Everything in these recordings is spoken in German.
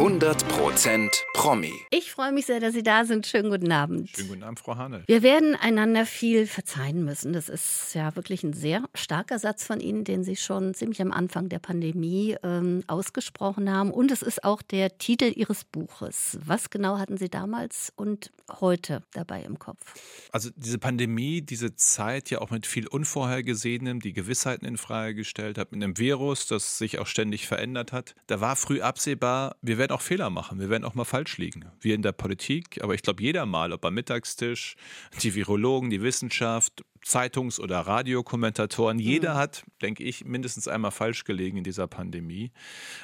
100% Promi. Ich freue mich sehr, dass Sie da sind. Schönen guten Abend. Schönen guten Abend, Frau Hane. Wir werden einander viel verzeihen müssen. Das ist ja wirklich ein sehr starker Satz von Ihnen, den Sie schon ziemlich am Anfang der Pandemie ähm, ausgesprochen haben. Und es ist auch der Titel Ihres Buches. Was genau hatten Sie damals und heute dabei im Kopf? Also diese Pandemie, diese Zeit ja auch mit viel Unvorhergesehenem, die Gewissheiten in Frage gestellt hat, mit einem Virus, das sich auch ständig verändert hat. Da war früh absehbar, wir werden auch Fehler machen, wir werden auch mal falsch liegen. Wir in der Politik, aber ich glaube jeder mal, ob am Mittagstisch, die Virologen, die Wissenschaft, Zeitungs- oder Radiokommentatoren. Jeder mhm. hat, denke ich, mindestens einmal falsch gelegen in dieser Pandemie.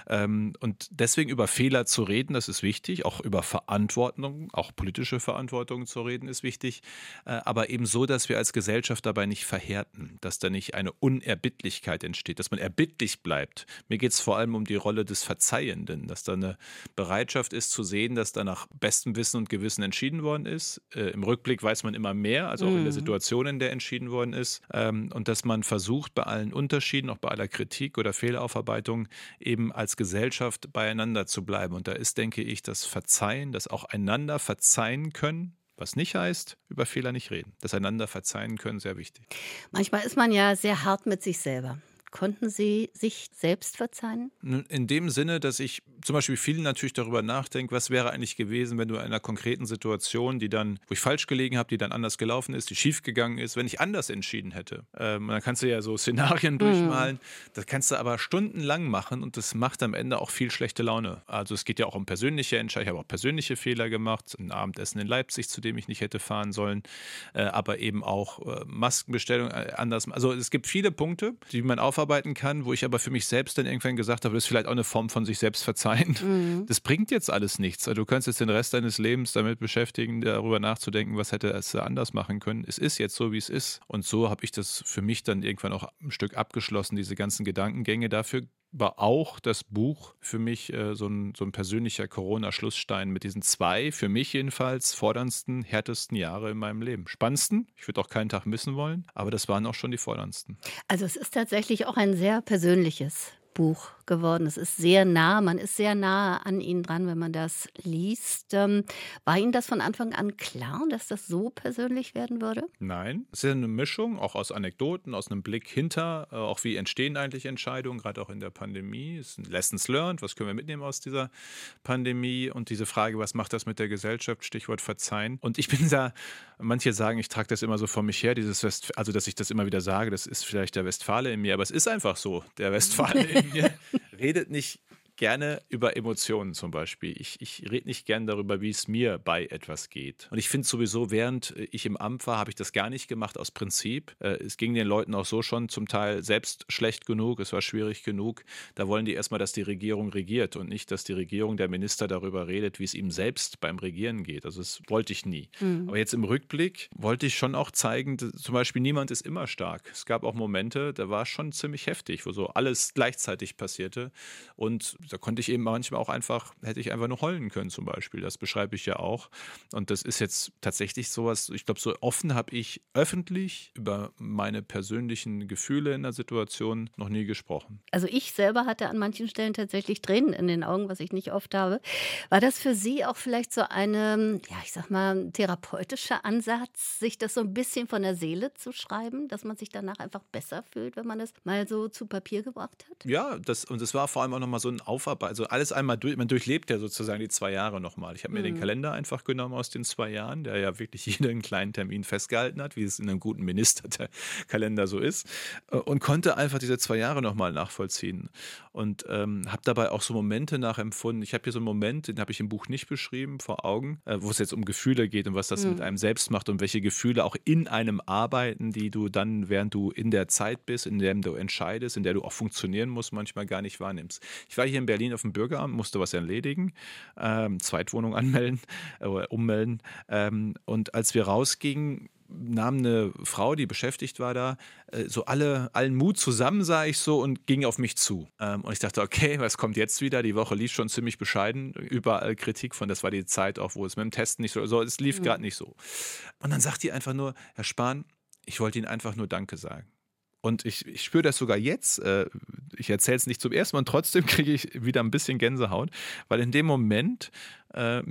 Ähm, und deswegen über Fehler zu reden, das ist wichtig. Auch über Verantwortung, auch politische Verantwortung zu reden, ist wichtig. Äh, aber eben so, dass wir als Gesellschaft dabei nicht verhärten, dass da nicht eine Unerbittlichkeit entsteht, dass man erbittlich bleibt. Mir geht es vor allem um die Rolle des Verzeihenden, dass da eine Bereitschaft ist zu sehen, dass da nach bestem Wissen und Gewissen entschieden worden ist. Äh, Im Rückblick weiß man immer mehr, also auch mhm. in der mhm. Situation, in der entschieden entschieden worden ist ähm, und dass man versucht, bei allen Unterschieden, auch bei aller Kritik oder Fehleraufarbeitung, eben als Gesellschaft beieinander zu bleiben. Und da ist, denke ich, das Verzeihen, das auch einander verzeihen können, was nicht heißt, über Fehler nicht reden. Das einander verzeihen können, sehr wichtig. Manchmal ist man ja sehr hart mit sich selber. Konnten Sie sich selbst verzeihen? In dem Sinne, dass ich zum Beispiel viel natürlich darüber nachdenke, was wäre eigentlich gewesen, wenn du in einer konkreten Situation, die dann, wo ich falsch gelegen habe, die dann anders gelaufen ist, die schief gegangen ist, wenn ich anders entschieden hätte. Ähm, dann kannst du ja so Szenarien mhm. durchmalen. Das kannst du aber stundenlang machen und das macht am Ende auch viel schlechte Laune. Also es geht ja auch um persönliche Entscheidungen. Ich habe auch persönliche Fehler gemacht. Ein Abendessen in Leipzig, zu dem ich nicht hätte fahren sollen, äh, aber eben auch äh, Maskenbestellung äh, anders. Also es gibt viele Punkte, die man aufarbeiten aufarbeiten kann, wo ich aber für mich selbst dann irgendwann gesagt habe, das ist vielleicht auch eine Form von sich selbst verzeihen. Mhm. Das bringt jetzt alles nichts. Also du kannst jetzt den Rest deines Lebens damit beschäftigen, darüber nachzudenken, was hätte es anders machen können. Es ist jetzt so, wie es ist. Und so habe ich das für mich dann irgendwann auch ein Stück abgeschlossen, diese ganzen Gedankengänge. Dafür war auch das Buch für mich äh, so, ein, so ein persönlicher Corona-Schlussstein mit diesen zwei, für mich jedenfalls, forderndsten, härtesten Jahre in meinem Leben. Spannendsten, ich würde auch keinen Tag missen wollen, aber das waren auch schon die forderndsten. Also es ist tatsächlich auch ein sehr persönliches Buch geworden. Es ist sehr nah, man ist sehr nah an Ihnen dran, wenn man das liest. Ähm, war Ihnen das von Anfang an klar, dass das so persönlich werden würde? Nein, es ist eine Mischung, auch aus Anekdoten, aus einem Blick hinter, äh, auch wie entstehen eigentlich Entscheidungen, gerade auch in der Pandemie. Es sind Lessons learned, was können wir mitnehmen aus dieser Pandemie und diese Frage, was macht das mit der Gesellschaft, Stichwort Verzeihen. Und ich bin da, manche sagen, ich trage das immer so vor mich her, dieses West, also dass ich das immer wieder sage, das ist vielleicht der Westfale in mir, aber es ist einfach so, der Westfale in mir redet nicht gerne über Emotionen zum Beispiel. Ich, ich rede nicht gern darüber, wie es mir bei etwas geht. Und ich finde sowieso, während ich im Amt war, habe ich das gar nicht gemacht aus Prinzip. Äh, es ging den Leuten auch so schon zum Teil selbst schlecht genug, es war schwierig genug. Da wollen die erstmal, dass die Regierung regiert und nicht, dass die Regierung, der Minister darüber redet, wie es ihm selbst beim Regieren geht. Also das wollte ich nie. Mhm. Aber jetzt im Rückblick wollte ich schon auch zeigen, zum Beispiel niemand ist immer stark. Es gab auch Momente, da war es schon ziemlich heftig, wo so alles gleichzeitig passierte. Und da konnte ich eben manchmal auch einfach, hätte ich einfach nur heulen können zum Beispiel. Das beschreibe ich ja auch. Und das ist jetzt tatsächlich sowas, ich glaube, so offen habe ich öffentlich über meine persönlichen Gefühle in der Situation noch nie gesprochen. Also ich selber hatte an manchen Stellen tatsächlich Tränen in den Augen, was ich nicht oft habe. War das für Sie auch vielleicht so eine, ja, ich sag mal, therapeutischer Ansatz, sich das so ein bisschen von der Seele zu schreiben, dass man sich danach einfach besser fühlt, wenn man das mal so zu Papier gebracht hat? Ja, das, und es war vor allem auch nochmal so ein Aufarbeitung, also alles einmal durch, man durchlebt ja sozusagen die zwei Jahre nochmal. Ich habe mir mhm. den Kalender einfach genommen aus den zwei Jahren, der ja wirklich jeden kleinen Termin festgehalten hat, wie es in einem guten Ministerkalender so ist, äh, und konnte einfach diese zwei Jahre nochmal nachvollziehen. Und ähm, habe dabei auch so Momente nachempfunden. Ich habe hier so einen Moment, den habe ich im Buch nicht beschrieben, vor Augen, äh, wo es jetzt um Gefühle geht und was das mhm. mit einem selbst macht und welche Gefühle auch in einem arbeiten, die du dann, während du in der Zeit bist, in der du entscheidest, in der du auch funktionieren musst, manchmal gar nicht wahrnimmst. Ich war hier in Berlin auf dem Bürgeramt, musste was erledigen, ähm, Zweitwohnung anmelden, äh, ummelden. Ähm, und als wir rausgingen, nahm eine Frau, die beschäftigt war da, äh, so alle, allen Mut zusammen, sah ich so, und ging auf mich zu. Ähm, und ich dachte, okay, was kommt jetzt wieder? Die Woche lief schon ziemlich bescheiden, überall Kritik von, das war die Zeit auch, wo es mit dem Testen nicht so, so es lief mhm. gerade nicht so. Und dann sagt die einfach nur, Herr Spahn, ich wollte Ihnen einfach nur Danke sagen. Und ich, ich spüre das sogar jetzt. Äh, ich erzähle es nicht zum ersten Mal und trotzdem kriege ich wieder ein bisschen Gänsehaut, weil in dem Moment äh,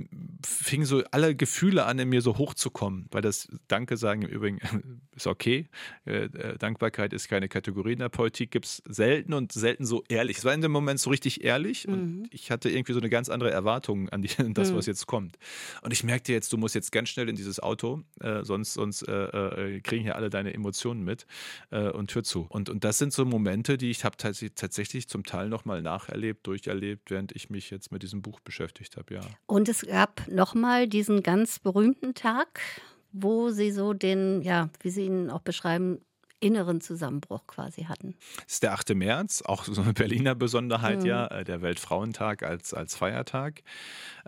fingen so alle Gefühle an, in mir so hochzukommen, weil das Danke sagen im Übrigen ist okay. Äh, äh, Dankbarkeit ist keine Kategorie in der Politik, gibt es selten und selten so ehrlich. Es war in dem Moment so richtig ehrlich mhm. und ich hatte irgendwie so eine ganz andere Erwartung an, die, an das, mhm. was jetzt kommt. Und ich merkte jetzt, du musst jetzt ganz schnell in dieses Auto, äh, sonst, sonst äh, äh, kriegen hier alle deine Emotionen mit und hör zu. Und, und das sind so Momente, die ich habe tatsächlich zum Teil nochmal nacherlebt, durcherlebt, während ich mich jetzt mit diesem Buch beschäftigt habe, ja. Und es gab nochmal diesen ganz berühmten Tag, wo Sie so den, ja, wie Sie ihn auch beschreiben, inneren Zusammenbruch quasi hatten. Es ist der 8. März, auch so eine Berliner Besonderheit, mhm. ja, äh, der Weltfrauentag als, als Feiertag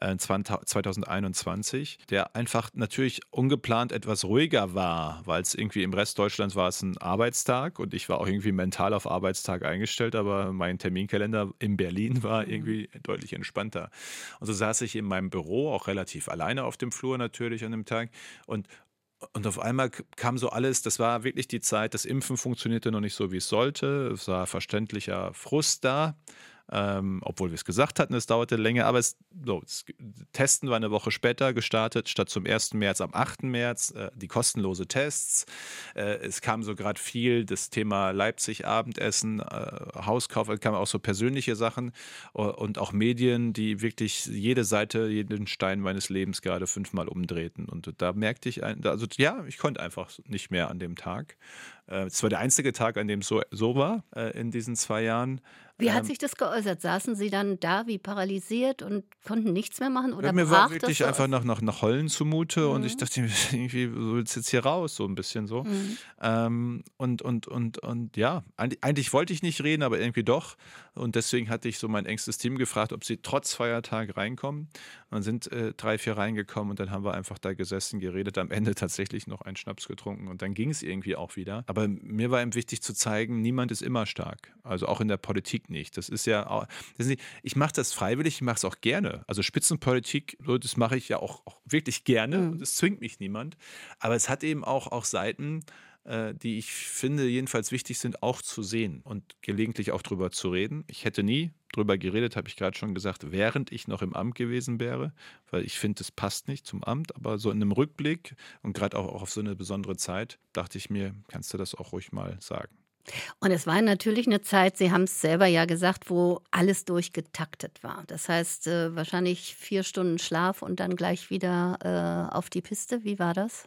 äh, 2021, der einfach natürlich ungeplant etwas ruhiger war, weil es irgendwie im Rest Deutschlands war es ein Arbeitstag und ich war auch irgendwie mental auf Arbeitstag eingestellt, aber mein Terminkalender in Berlin war mhm. irgendwie deutlich entspannter. Und so saß ich in meinem Büro, auch relativ alleine auf dem Flur natürlich an dem Tag und und auf einmal kam so alles, das war wirklich die Zeit, das Impfen funktionierte noch nicht so, wie es sollte. Es war verständlicher Frust da ähm, obwohl wir es gesagt hatten, es dauerte länger, aber es, so, das Testen war eine Woche später gestartet, statt zum 1. März am 8. März, äh, die kostenlose Tests. Äh, es kam so gerade viel das Thema Leipzig-Abendessen, äh, Hauskauf, es kamen auch so persönliche Sachen und auch Medien, die wirklich jede Seite, jeden Stein meines Lebens gerade fünfmal umdrehten. Und da merkte ich, also ja, ich konnte einfach nicht mehr an dem Tag. Äh, es war der einzige Tag, an dem es so, so war äh, in diesen zwei Jahren. Wie hat ähm, sich das geäußert? Saßen Sie dann da wie paralysiert und konnten nichts mehr machen? Oder ja, mir war wirklich einfach nach, nach, nach Heulen zumute mhm. und ich mhm. dachte, irgendwie du willst jetzt hier raus, so ein bisschen so. Mhm. Ähm, und, und, und, und ja, eigentlich wollte ich nicht reden, aber irgendwie doch. Und deswegen hatte ich so mein engstes Team gefragt, ob sie trotz Feiertag reinkommen. Und dann sind äh, drei, vier reingekommen und dann haben wir einfach da gesessen, geredet, am Ende tatsächlich noch einen Schnaps getrunken und dann ging es irgendwie auch wieder. Aber mir war eben wichtig zu zeigen, niemand ist immer stark. Also auch in der Politik nicht. Das ist ja, das ist nicht, ich mache das freiwillig, ich mache es auch gerne. Also Spitzenpolitik, das mache ich ja auch, auch wirklich gerne mhm. und es zwingt mich niemand. Aber es hat eben auch, auch Seiten, äh, die ich finde jedenfalls wichtig sind, auch zu sehen und gelegentlich auch drüber zu reden. Ich hätte nie drüber geredet, habe ich gerade schon gesagt, während ich noch im Amt gewesen wäre, weil ich finde, es passt nicht zum Amt, aber so in einem Rückblick und gerade auch, auch auf so eine besondere Zeit, dachte ich mir, kannst du das auch ruhig mal sagen. Und es war natürlich eine Zeit, Sie haben es selber ja gesagt, wo alles durchgetaktet war. Das heißt, äh, wahrscheinlich vier Stunden Schlaf und dann gleich wieder äh, auf die Piste. Wie war das?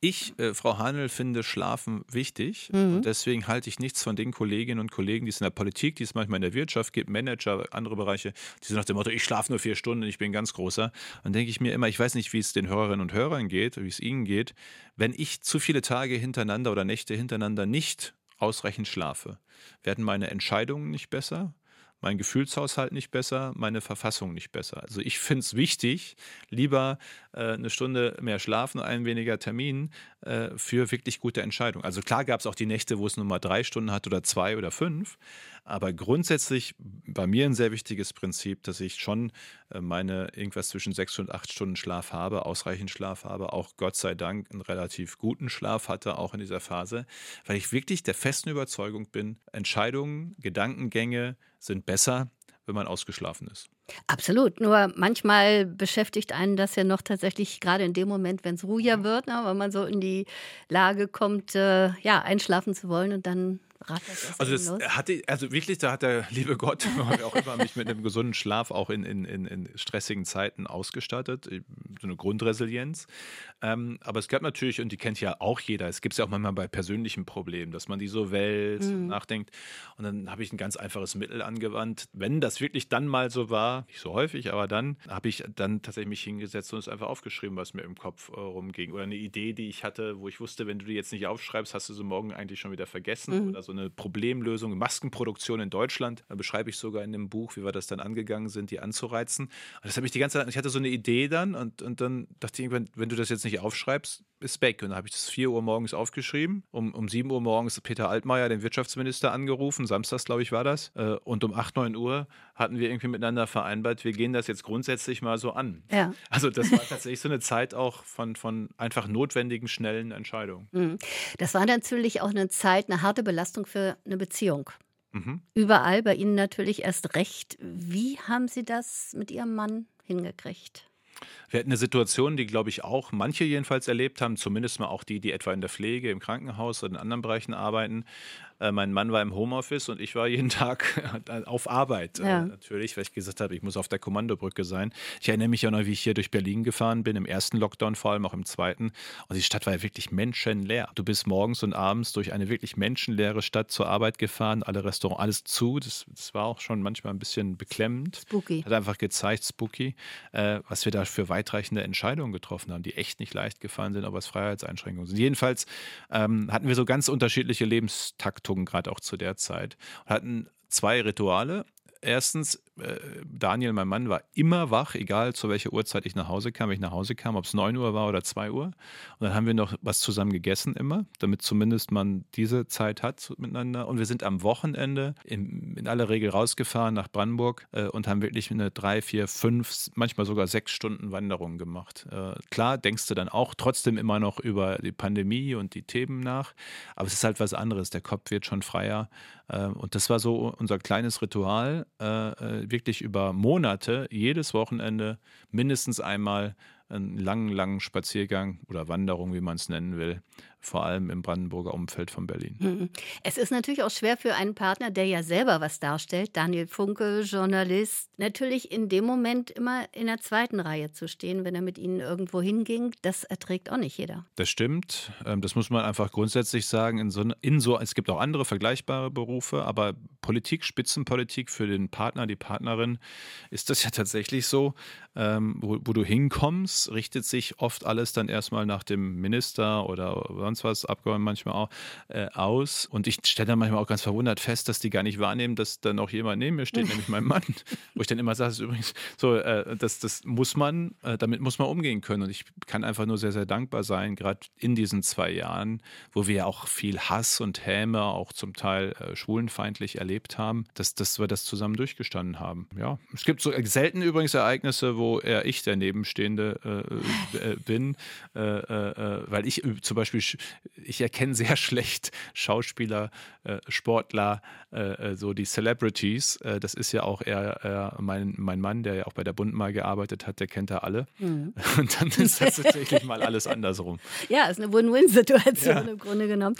Ich, äh, Frau Hanel, finde Schlafen wichtig. Mhm. Und deswegen halte ich nichts von den Kolleginnen und Kollegen, die es in der Politik, die es manchmal in der Wirtschaft gibt, Manager, andere Bereiche, die sind nach dem Motto, ich schlafe nur vier Stunden, ich bin ganz großer. Dann denke ich mir immer, ich weiß nicht, wie es den Hörerinnen und Hörern geht, wie es ihnen geht. Wenn ich zu viele Tage hintereinander oder Nächte hintereinander nicht ausreichend schlafe, werden meine Entscheidungen nicht besser, mein Gefühlshaushalt nicht besser, meine Verfassung nicht besser. Also ich finde es wichtig, lieber äh, eine Stunde mehr schlafen, ein weniger Termin äh, für wirklich gute Entscheidungen. Also klar gab es auch die Nächte, wo es nur mal drei Stunden hat oder zwei oder fünf, aber grundsätzlich bei mir ein sehr wichtiges Prinzip, dass ich schon äh, meine irgendwas zwischen sechs und acht Stunden Schlaf habe, ausreichend Schlaf habe, auch Gott sei Dank einen relativ guten Schlaf hatte, auch in dieser Phase, weil ich wirklich der festen Überzeugung bin, Entscheidungen, Gedankengänge sind besser, wenn man ausgeschlafen ist. Absolut. Nur manchmal beschäftigt einen das ja noch tatsächlich gerade in dem Moment, wenn es ruhiger wird, ne, weil man so in die Lage kommt, äh, ja, einschlafen zu wollen und dann also das hatte, also wirklich, da hat der liebe Gott auch immer mich mit einem gesunden Schlaf auch in, in, in, in stressigen Zeiten ausgestattet, so eine Grundresilienz. Ähm, aber es gab natürlich, und die kennt ja auch jeder, es gibt es ja auch manchmal bei persönlichen Problemen, dass man die so wälzt mhm. und nachdenkt. Und dann habe ich ein ganz einfaches Mittel angewandt. Wenn das wirklich dann mal so war, nicht so häufig, aber dann habe ich dann tatsächlich mich hingesetzt und es einfach aufgeschrieben, was mir im Kopf äh, rumging. Oder eine Idee, die ich hatte, wo ich wusste, wenn du die jetzt nicht aufschreibst, hast du sie morgen eigentlich schon wieder vergessen. Mhm. Oder so eine Problemlösung, Maskenproduktion in Deutschland. Da beschreibe ich sogar in dem Buch, wie wir das dann angegangen sind, die anzureizen. Und das habe ich die ganze Zeit, ich hatte so eine Idee dann und, und dann dachte ich irgendwann, wenn du das jetzt nicht aufschreibst, ist weg. Und dann habe ich das 4 Uhr morgens aufgeschrieben. Um, um 7 Uhr morgens Peter Altmaier, den Wirtschaftsminister, angerufen. Samstags, glaube ich, war das. Äh, und um 8, 9 Uhr hatten wir irgendwie miteinander vereinbart, wir gehen das jetzt grundsätzlich mal so an. Ja. Also das war tatsächlich so eine Zeit auch von, von einfach notwendigen, schnellen Entscheidungen. Mhm. Das war natürlich auch eine Zeit, eine harte Belastung für eine Beziehung. Mhm. Überall, bei Ihnen natürlich erst recht. Wie haben Sie das mit Ihrem Mann hingekriegt? Wir hatten eine Situation, die, glaube ich, auch manche jedenfalls erlebt haben, zumindest mal auch die, die etwa in der Pflege, im Krankenhaus oder in anderen Bereichen arbeiten. Äh, mein Mann war im Homeoffice und ich war jeden Tag auf Arbeit. Äh, ja. Äh, natürlich, weil ich gesagt habe, ich muss auf der Kommandobrücke sein. Ich erinnere mich ja noch, wie ich hier durch Berlin gefahren bin, im ersten Lockdown, vor allem auch im zweiten. Und die Stadt war ja wirklich menschenleer. Du bist morgens und abends durch eine wirklich menschenleere Stadt zur Arbeit gefahren, alle Restaurants, alles zu. Das, das war auch schon manchmal ein bisschen beklemmend. Spooky. Hat einfach gezeigt, spooky, äh, was wir da für weitreichende Entscheidungen getroffen haben, die echt nicht leicht gefallen sind, aber es Freiheitseinschränkungen sind. Jedenfalls ähm, hatten wir so ganz unterschiedliche Lebenstaktoren Beobachtung, gerade auch zu der Zeit. Wir hatten zwei Rituale. Erstens, Daniel, mein Mann, war immer wach, egal zu welcher Uhrzeit ich nach Hause kam. Wenn ich nach Hause kam, ob es 9 Uhr war oder 2 Uhr. Und dann haben wir noch was zusammen gegessen immer, damit zumindest man diese Zeit hat miteinander. Und wir sind am Wochenende in, in aller Regel rausgefahren nach Brandenburg äh, und haben wirklich eine drei, vier, fünf, manchmal sogar sechs Stunden Wanderung gemacht. Äh, klar, denkst du dann auch trotzdem immer noch über die Pandemie und die Themen nach, aber es ist halt was anderes. Der Kopf wird schon freier. Äh, und das war so unser kleines Ritual äh, äh, wirklich über Monate, jedes Wochenende mindestens einmal einen langen, langen Spaziergang oder Wanderung, wie man es nennen will, vor allem im Brandenburger Umfeld von Berlin. Mhm. Es ist natürlich auch schwer für einen Partner, der ja selber was darstellt, Daniel Funke, Journalist, natürlich in dem Moment immer in der zweiten Reihe zu stehen, wenn er mit Ihnen irgendwo hinging. Das erträgt auch nicht jeder. Das stimmt. Ähm, das muss man einfach grundsätzlich sagen. In so, in so, es gibt auch andere vergleichbare Berufe, aber Politik, Spitzenpolitik für den Partner, die Partnerin, ist das ja tatsächlich so. Ähm, wo, wo du hinkommst, richtet sich oft alles dann erstmal nach dem Minister oder sonst was, Abgeordneten manchmal auch, äh, aus. Und ich stelle dann manchmal auch ganz verwundert fest, dass die gar nicht wahrnehmen, dass da noch jemand neben mir steht, nämlich mein Mann. Wo ich dann immer sage, das ist übrigens so, äh, das, das muss man, äh, damit muss man umgehen können. Und ich kann einfach nur sehr, sehr dankbar sein, gerade in diesen zwei Jahren, wo wir ja auch viel Hass und Häme, auch zum Teil äh, schwulenfeindlich erlebt haben, dass, dass wir das zusammen durchgestanden haben. Ja, es gibt so selten übrigens Ereignisse, wo eher ich der Nebenstehende äh, äh, bin, weil ich zum Beispiel ich erkenne sehr schlecht Schauspieler, äh, Sportler, äh, äh, so die Celebrities. Äh, das ist ja auch eher, eher, mein, mein Mann, der ja auch bei der Bund mal gearbeitet hat, der kennt da alle. Mhm. Und dann ist das tatsächlich mal alles andersrum. Ja, ist eine Win-Win-Situation ja. im Grunde genommen.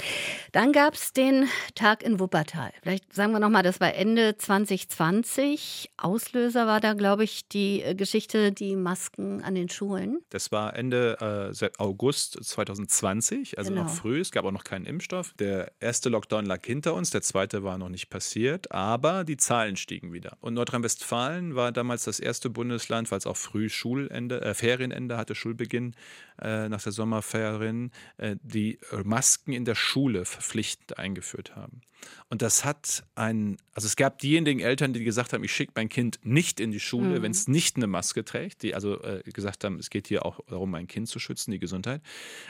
Dann gab es den Tag in Wuppertal. Vielleicht sagen wir nochmal, das war Ende 2020. Auslöser war da, glaube ich, die äh, Geschichte, die Masken an den Schulen. Das war Ende äh, August 2020 also genau. noch früh. Es gab auch noch keinen Impfstoff. Der erste Lockdown lag hinter uns, der zweite war noch nicht passiert, aber die Zahlen stiegen wieder. Und Nordrhein-Westfalen war damals das erste Bundesland, weil es auch früh Schulende, äh, Ferienende hatte, Schulbeginn äh, nach der Sommerferien, äh, die Masken in der Schule verpflichtend eingeführt haben. Und das hat ein, also es gab diejenigen Eltern, die gesagt haben, ich schicke mein Kind nicht in die Schule, mhm. wenn es nicht eine Maske trägt, die also äh, gesagt haben, es geht hier auch darum, mein Kind zu schützen, die Gesundheit.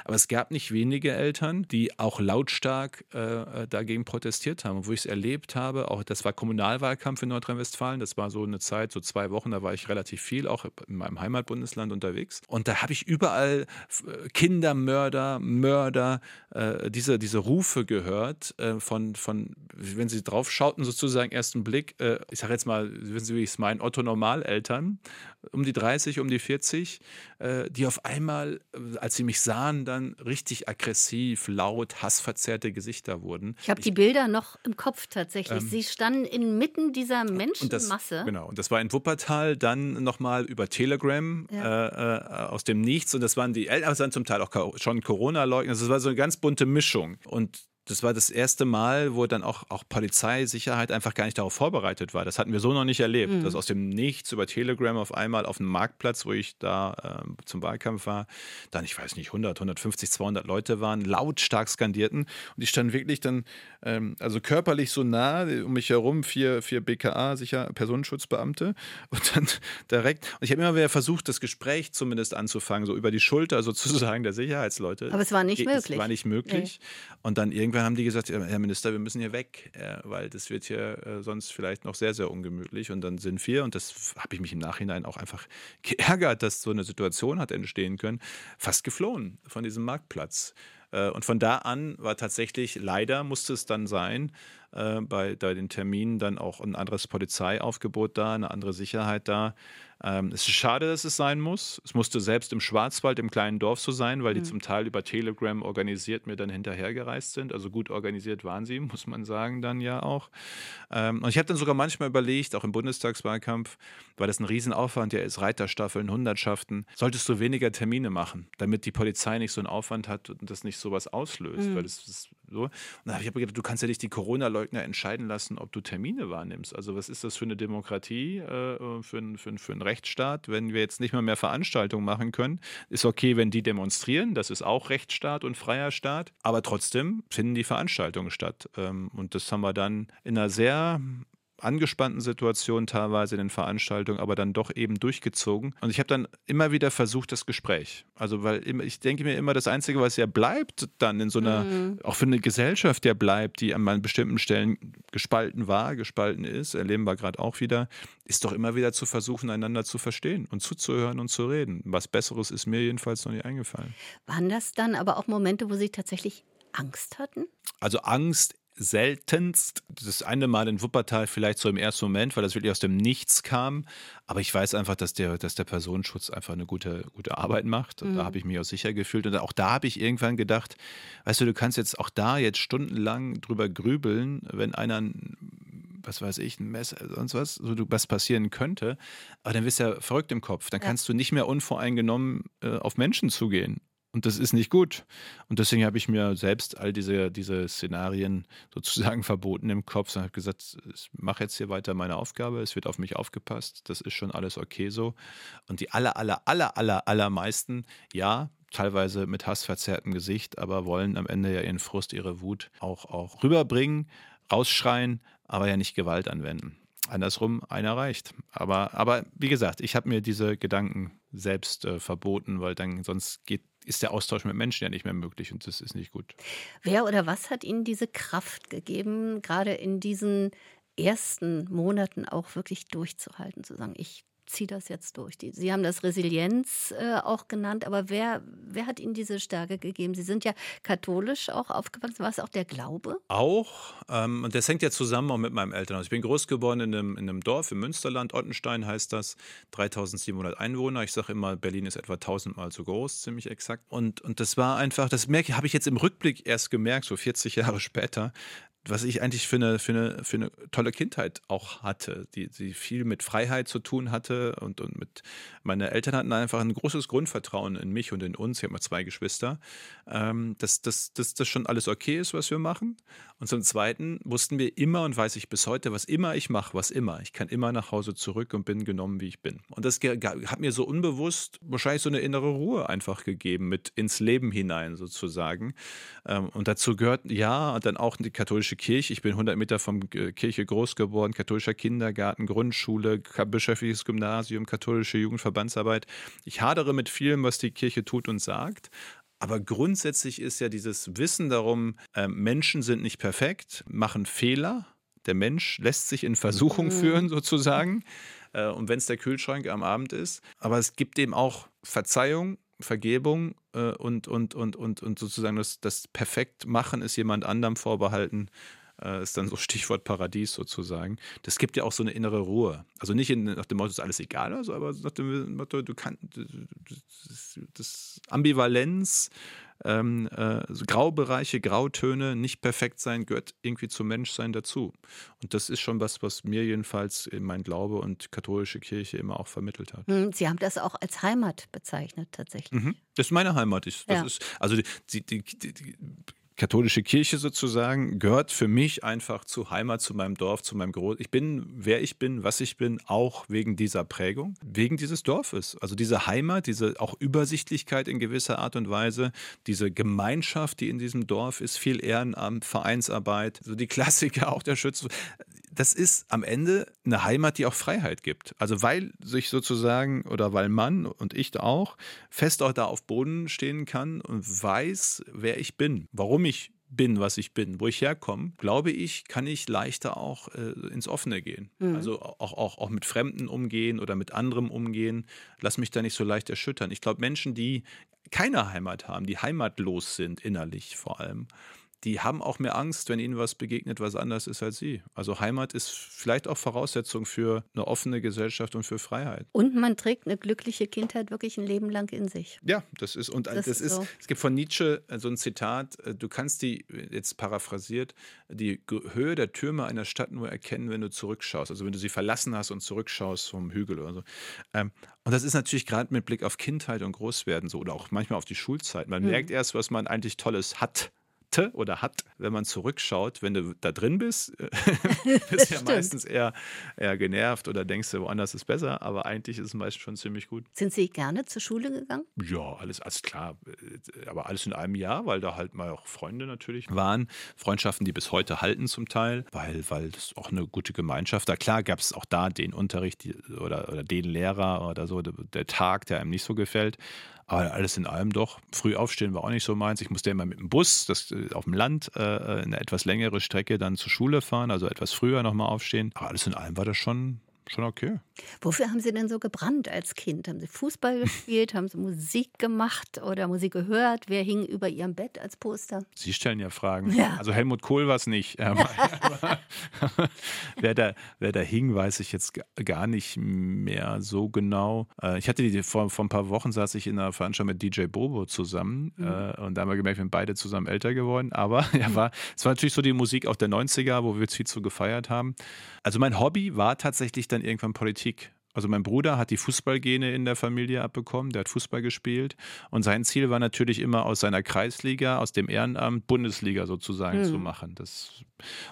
Aber es gab nicht wenige Eltern, die auch lautstark äh, dagegen protestiert haben. Und wo ich es erlebt habe, auch das war Kommunalwahlkampf in Nordrhein-Westfalen, das war so eine Zeit, so zwei Wochen, da war ich relativ viel, auch in meinem Heimatbundesland unterwegs. Und da habe ich überall Kindermörder, Mörder, äh, diese, diese Rufe gehört äh, von, von wenn Sie drauf schauten, sozusagen ersten Blick, äh, ich sage jetzt mal, wissen Sie, wie ich es meine, Otto-Normaleltern, um die 30, um die 40, äh, die auf einmal, äh, als sie mich sahen, dann richtig aggressiv, laut, hassverzerrte Gesichter wurden. Ich habe die Bilder noch im Kopf tatsächlich. Ähm, sie standen inmitten dieser Menschenmasse. Das, genau, und das war in Wuppertal, dann nochmal über Telegram ja. äh, äh, aus dem Nichts. Und das waren die Eltern, das waren zum Teil auch schon Corona-Leugner. Das war so eine ganz bunte Mischung. Und das war das erste Mal, wo dann auch, auch Polizeisicherheit einfach gar nicht darauf vorbereitet war. Das hatten wir so noch nicht erlebt, mhm. dass aus dem Nichts über Telegram auf einmal auf einem Marktplatz, wo ich da äh, zum Wahlkampf war, dann, ich weiß nicht, 100, 150, 200 Leute waren, lautstark skandierten. Und die standen wirklich dann, ähm, also körperlich so nah, um mich herum, vier, vier BKA, sicher Personenschutzbeamte. Und dann direkt, und ich habe immer wieder versucht, das Gespräch zumindest anzufangen, so über die Schulter sozusagen der Sicherheitsleute. Aber es war nicht möglich. Es war nicht möglich. Nee. Und dann irgendwie irgendwann haben die gesagt, Herr Minister, wir müssen hier weg, äh, weil das wird hier äh, sonst vielleicht noch sehr, sehr ungemütlich. Und dann sind wir, und das habe ich mich im Nachhinein auch einfach geärgert, dass so eine Situation hat entstehen können, fast geflohen von diesem Marktplatz. Äh, und von da an war tatsächlich, leider musste es dann sein, bei, bei den Terminen dann auch ein anderes Polizeiaufgebot da, eine andere Sicherheit da. Ähm, es ist schade, dass es sein muss. Es musste selbst im Schwarzwald, im kleinen Dorf so sein, weil die mhm. zum Teil über Telegram organisiert mir dann hinterhergereist sind. Also gut organisiert waren sie, muss man sagen, dann ja auch. Ähm, und ich habe dann sogar manchmal überlegt, auch im Bundestagswahlkampf, weil das ein Riesenaufwand ja ist, Reiterstaffeln, Hundertschaften, solltest du weniger Termine machen, damit die Polizei nicht so einen Aufwand hat und das nicht sowas auslöst. Mhm. Weil das ist so. Und dann habe ich aber gedacht, du kannst ja nicht die Corona-Leugner entscheiden lassen, ob du Termine wahrnimmst. Also was ist das für eine Demokratie, äh, für, ein, für, für einen Rechtsstaat, wenn wir jetzt nicht mal mehr Veranstaltungen machen können? Ist okay, wenn die demonstrieren, das ist auch Rechtsstaat und freier Staat, aber trotzdem finden die Veranstaltungen statt. Ähm, und das haben wir dann in einer sehr angespannten Situationen teilweise in den Veranstaltungen, aber dann doch eben durchgezogen. Und ich habe dann immer wieder versucht, das Gespräch. Also, weil ich denke mir immer, das Einzige, was ja bleibt, dann in so einer, mhm. auch für eine Gesellschaft, der bleibt, die an bestimmten Stellen gespalten war, gespalten ist, erleben wir gerade auch wieder, ist doch immer wieder zu versuchen, einander zu verstehen und zuzuhören und zu reden. Was Besseres ist mir jedenfalls noch nicht eingefallen. Waren das dann aber auch Momente, wo Sie tatsächlich Angst hatten? Also Angst seltenst. Das eine Mal in Wuppertal vielleicht so im ersten Moment, weil das wirklich aus dem Nichts kam. Aber ich weiß einfach, dass der, dass der Personenschutz einfach eine gute, gute Arbeit macht. Und mhm. da habe ich mich auch sicher gefühlt. Und auch da habe ich irgendwann gedacht, weißt du, du kannst jetzt auch da jetzt stundenlang drüber grübeln, wenn einer was weiß ich, ein Messer, sonst was, so was passieren könnte. Aber dann bist du ja verrückt im Kopf. Dann kannst du nicht mehr unvoreingenommen äh, auf Menschen zugehen. Und das ist nicht gut. Und deswegen habe ich mir selbst all diese, diese Szenarien sozusagen verboten im Kopf und habe gesagt, ich mache jetzt hier weiter meine Aufgabe, es wird auf mich aufgepasst, das ist schon alles okay so. Und die aller, aller, aller, aller, allermeisten, ja, teilweise mit hassverzerrtem Gesicht, aber wollen am Ende ja ihren Frust, ihre Wut auch, auch rüberbringen, rausschreien, aber ja nicht Gewalt anwenden. Andersrum, einer reicht. Aber, aber wie gesagt, ich habe mir diese Gedanken selbst äh, verboten, weil dann sonst geht ist der Austausch mit Menschen ja nicht mehr möglich und das ist nicht gut. Wer oder was hat Ihnen diese Kraft gegeben, gerade in diesen ersten Monaten auch wirklich durchzuhalten, zu sagen, ich ziehe das jetzt durch. Sie haben das Resilienz äh, auch genannt, aber wer, wer hat Ihnen diese Stärke gegeben? Sie sind ja katholisch auch aufgewachsen. War es auch der Glaube? Auch. Ähm, und das hängt ja zusammen auch mit meinem Elternhaus. Ich bin groß geworden in einem, in einem Dorf im Münsterland. Ottenstein heißt das. 3700 Einwohner. Ich sage immer, Berlin ist etwa tausendmal so groß, ziemlich exakt. Und, und das war einfach, das habe ich jetzt im Rückblick erst gemerkt, so 40 Jahre später, was ich eigentlich für eine, für eine, für eine tolle Kindheit auch hatte, die, die viel mit Freiheit zu tun hatte und, und mit, meine Eltern hatten einfach ein großes Grundvertrauen in mich und in uns, ich habe mal zwei Geschwister, ähm, dass, dass, dass das schon alles okay ist, was wir machen. Und zum Zweiten wussten wir immer und weiß ich bis heute, was immer ich mache, was immer, ich kann immer nach Hause zurück und bin genommen, wie ich bin. Und das hat mir so unbewusst wahrscheinlich so eine innere Ruhe einfach gegeben, mit ins Leben hinein sozusagen. Ähm, und dazu gehört, ja, dann auch die katholische katholische Kirche. Ich bin 100 Meter vom Kirche groß geworden, katholischer Kindergarten, Grundschule, bischöfliches Gymnasium, katholische Jugendverbandsarbeit. Ich hadere mit vielem, was die Kirche tut und sagt. Aber grundsätzlich ist ja dieses Wissen darum, äh, Menschen sind nicht perfekt, machen Fehler. Der Mensch lässt sich in Versuchung mhm. führen, sozusagen. Äh, und wenn es der Kühlschrank am Abend ist. Aber es gibt eben auch Verzeihung, Vergebung äh, und, und, und, und, und sozusagen das, das Perfektmachen ist jemand anderem vorbehalten, äh, ist dann so Stichwort Paradies sozusagen. Das gibt ja auch so eine innere Ruhe. Also nicht in, nach dem Motto, ist alles egal, also, aber nach dem Motto, du kannst das, das Ambivalenz, ähm, äh, so Graubereiche, Grautöne, nicht perfekt sein, gehört irgendwie zum Menschsein dazu. Und das ist schon was, was mir jedenfalls mein Glaube und katholische Kirche immer auch vermittelt hat. Hm, Sie haben das auch als Heimat bezeichnet, tatsächlich. Mhm. Das ist meine Heimat. Ich, ja. ist, also die, die, die, katholische Kirche sozusagen gehört für mich einfach zu Heimat, zu meinem Dorf, zu meinem Groß. Ich bin, wer ich bin, was ich bin, auch wegen dieser Prägung, wegen dieses Dorfes. Also diese Heimat, diese auch Übersichtlichkeit in gewisser Art und Weise, diese Gemeinschaft, die in diesem Dorf ist, viel Ehrenamt, Vereinsarbeit, so die Klassiker auch der Schütze das ist am Ende eine Heimat, die auch Freiheit gibt. Also weil sich sozusagen oder weil man und ich auch fest auch da auf Boden stehen kann und weiß, wer ich bin, warum ich bin, was ich bin, wo ich herkomme, glaube ich, kann ich leichter auch äh, ins Offene gehen. Mhm. Also auch, auch, auch mit Fremden umgehen oder mit anderem umgehen. Lass mich da nicht so leicht erschüttern. Ich glaube, Menschen, die keine Heimat haben, die heimatlos sind, innerlich vor allem, die haben auch mehr Angst, wenn ihnen was begegnet, was anders ist als sie. Also Heimat ist vielleicht auch Voraussetzung für eine offene Gesellschaft und für Freiheit. Und man trägt eine glückliche Kindheit wirklich ein Leben lang in sich. Ja, das ist und das, das ist, so. es gibt von Nietzsche so ein Zitat, äh, du kannst die jetzt paraphrasiert die Höhe der Türme einer Stadt nur erkennen, wenn du zurückschaust, also wenn du sie verlassen hast und zurückschaust vom Hügel oder so. Ähm, und das ist natürlich gerade mit Blick auf Kindheit und Großwerden so oder auch manchmal auf die Schulzeit. Man hm. merkt erst, was man eigentlich Tolles hat hatte oder hat, wenn man zurückschaut, wenn du da drin bist, bist du ja meistens eher, eher genervt oder denkst du, woanders ist besser, aber eigentlich ist es meistens schon ziemlich gut. Sind Sie gerne zur Schule gegangen? Ja, alles, alles klar, aber alles in einem Jahr, weil da halt mal auch Freunde natürlich waren, Freundschaften, die bis heute halten zum Teil, weil, weil das auch eine gute Gemeinschaft, da klar gab es auch da den Unterricht oder, oder den Lehrer oder so, der Tag, der einem nicht so gefällt, aber alles in allem doch. Früh aufstehen war auch nicht so meins. Ich musste immer mit dem Bus, das äh, auf dem Land, äh, eine etwas längere Strecke dann zur Schule fahren, also etwas früher nochmal aufstehen. Aber alles in allem war das schon schon okay. Wofür haben Sie denn so gebrannt als Kind? Haben Sie Fußball gespielt? haben Sie Musik gemacht oder Musik gehört? Wer hing über Ihrem Bett als Poster? Sie stellen ja Fragen. Ja. Also Helmut Kohl war es nicht. wer, da, wer da hing, weiß ich jetzt gar nicht mehr so genau. Äh, ich hatte die vor, vor ein paar Wochen saß ich in einer Veranstaltung mit DJ Bobo zusammen mhm. Äh, und da haben wir gemerkt, wir sind beide zusammen älter geworden. Aber er war, es war natürlich so die Musik auch der 90er, wo wir viel zu gefeiert haben. Also mein Hobby war tatsächlich dann irgendwann Politik. Also mein Bruder hat die Fußballgene in der Familie abbekommen, der hat Fußball gespielt und sein Ziel war natürlich immer aus seiner Kreisliga, aus dem Ehrenamt Bundesliga sozusagen mhm. zu machen. Das,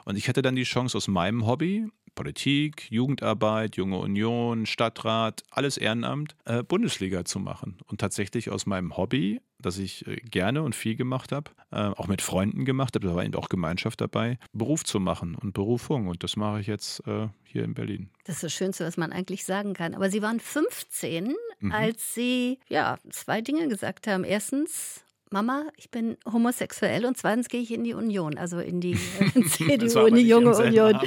und ich hatte dann die Chance aus meinem Hobby, Politik, Jugendarbeit, Junge Union, Stadtrat, alles Ehrenamt, äh, Bundesliga zu machen. Und tatsächlich aus meinem Hobby, das ich äh, gerne und viel gemacht habe, äh, auch mit Freunden gemacht habe, da war eben auch Gemeinschaft dabei, Beruf zu machen und Berufung. Und das mache ich jetzt äh, hier in Berlin. Das ist das Schönste, was man eigentlich sagen kann. Aber Sie waren 15, mhm. als Sie ja zwei Dinge gesagt haben. Erstens, Mama, ich bin homosexuell und zweitens gehe ich in die Union, also in die äh, CDU, in die junge Union.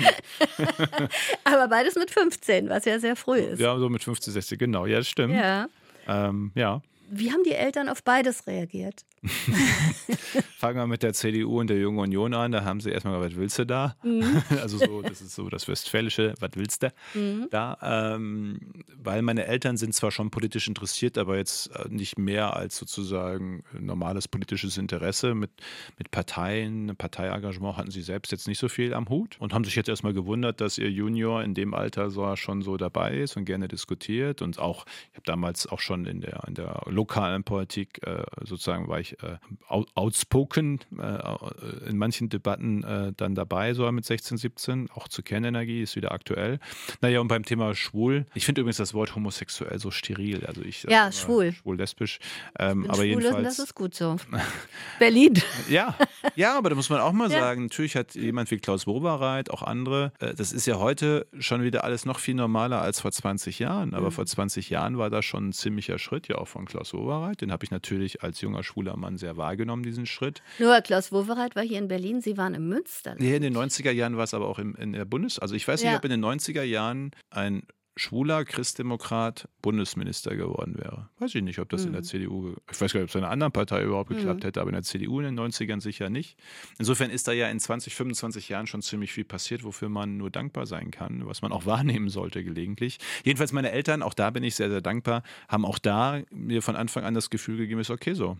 aber beides mit 15, was ja sehr früh ist. Ja, so mit 15, 16, genau, ja, das stimmt. Ja. Ähm, ja. Wie haben die Eltern auf beides reagiert? Fangen wir mit der CDU und der Jungen Union an. Da haben sie erstmal, was willst du da? Mhm. Also so, das ist so das Westfälische, was willst du mhm. da? Ähm, weil meine Eltern sind zwar schon politisch interessiert, aber jetzt äh, nicht mehr als sozusagen normales politisches Interesse. Mit, mit Parteien, Parteiengagement hatten sie selbst jetzt nicht so viel am Hut und haben sich jetzt erstmal gewundert, dass ihr Junior in dem Alter so schon so dabei ist und gerne diskutiert. Und auch, ich habe damals auch schon in der, in der lokalen Politik äh, sozusagen war ich äh, outspoken äh, in manchen Debatten dann dabei, so mit 16, 17. Auch zur Kernenergie ist wieder aktuell. Naja, und beim Thema schwul, ich finde übrigens das Wort homosexuell so steril. Also ich, ja, schwul. Schwul, lesbisch. Ähm, aber jedenfalls. Das ist gut so. Berlin. ja, ja, aber da muss man auch mal ja. sagen, natürlich hat jemand wie Klaus Wowereit, auch andere, das ist ja heute schon wieder alles noch viel normaler als vor 20 Jahren. Aber mhm. vor 20 Jahren war das schon ein ziemlicher Schritt, ja auch von Klaus Wowereit. Den habe ich natürlich als junger schwuler Mann sehr wahrgenommen, diesen Schritt. Nur Klaus Wowereit war hier in Berlin, Sie waren in Münster. Nee, in den 90er Jahren war es aber auch in, in der Bundes... Also ich weiß nicht, ja. ob in den 90er Jahren ein schwuler Christdemokrat Bundesminister geworden wäre. Weiß ich nicht, ob das mhm. in der mhm. CDU, ich weiß gar nicht, ob es in einer anderen Partei überhaupt geklappt mhm. hätte, aber in der CDU in den 90ern sicher nicht. Insofern ist da ja in 20, 25 Jahren schon ziemlich viel passiert, wofür man nur dankbar sein kann, was man auch wahrnehmen sollte gelegentlich. Jedenfalls meine Eltern, auch da bin ich sehr, sehr dankbar, haben auch da mir von Anfang an das Gefühl gegeben, ist okay so.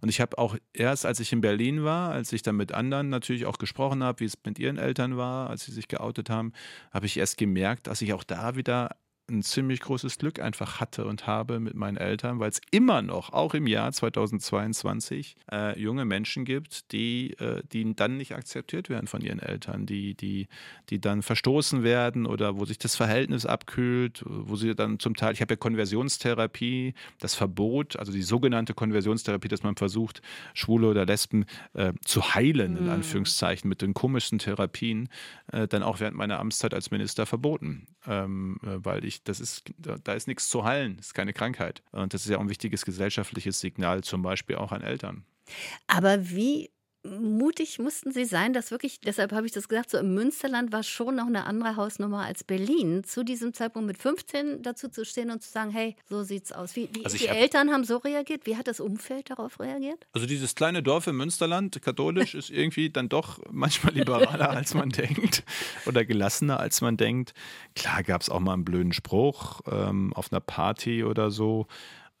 Und ich habe auch erst, als ich in Berlin war, als ich dann mit anderen natürlich auch gesprochen habe, wie es mit ihren Eltern war, als sie sich geoutet haben, habe ich erst gemerkt, dass ich auch da wieder ein ziemlich großes Glück einfach hatte und habe mit meinen Eltern, weil es immer noch, auch im Jahr 2022, äh, junge Menschen gibt, die, äh, die dann nicht akzeptiert werden von ihren Eltern, die, die, die dann verstoßen werden oder wo sich das Verhältnis abkühlt, wo sie dann zum Teil, ich habe ja Konversionstherapie, das Verbot, also die sogenannte Konversionstherapie, dass man versucht, Schwule oder Lesben äh, zu heilen, in mhm. Anführungszeichen, mit den komischsten Therapien, äh, dann auch während meiner Amtszeit als Minister verboten. Ähm, äh, weil ich, das ist, da, da ist nichts zu heilen, das ist keine Krankheit. Und das ist ja auch ein wichtiges gesellschaftliches Signal, zum Beispiel auch an Eltern. Aber wie mutig mussten sie sein, dass wirklich, deshalb habe ich das gesagt, so im Münsterland war schon noch eine andere Hausnummer als Berlin. Zu diesem Zeitpunkt mit 15 dazu zu stehen und zu sagen, hey, so sieht's aus. Wie, wie also die hab, Eltern haben so reagiert? Wie hat das Umfeld darauf reagiert? Also dieses kleine Dorf im Münsterland, katholisch, ist irgendwie dann doch manchmal liberaler, als man denkt oder gelassener, als man denkt. Klar gab es auch mal einen blöden Spruch ähm, auf einer Party oder so.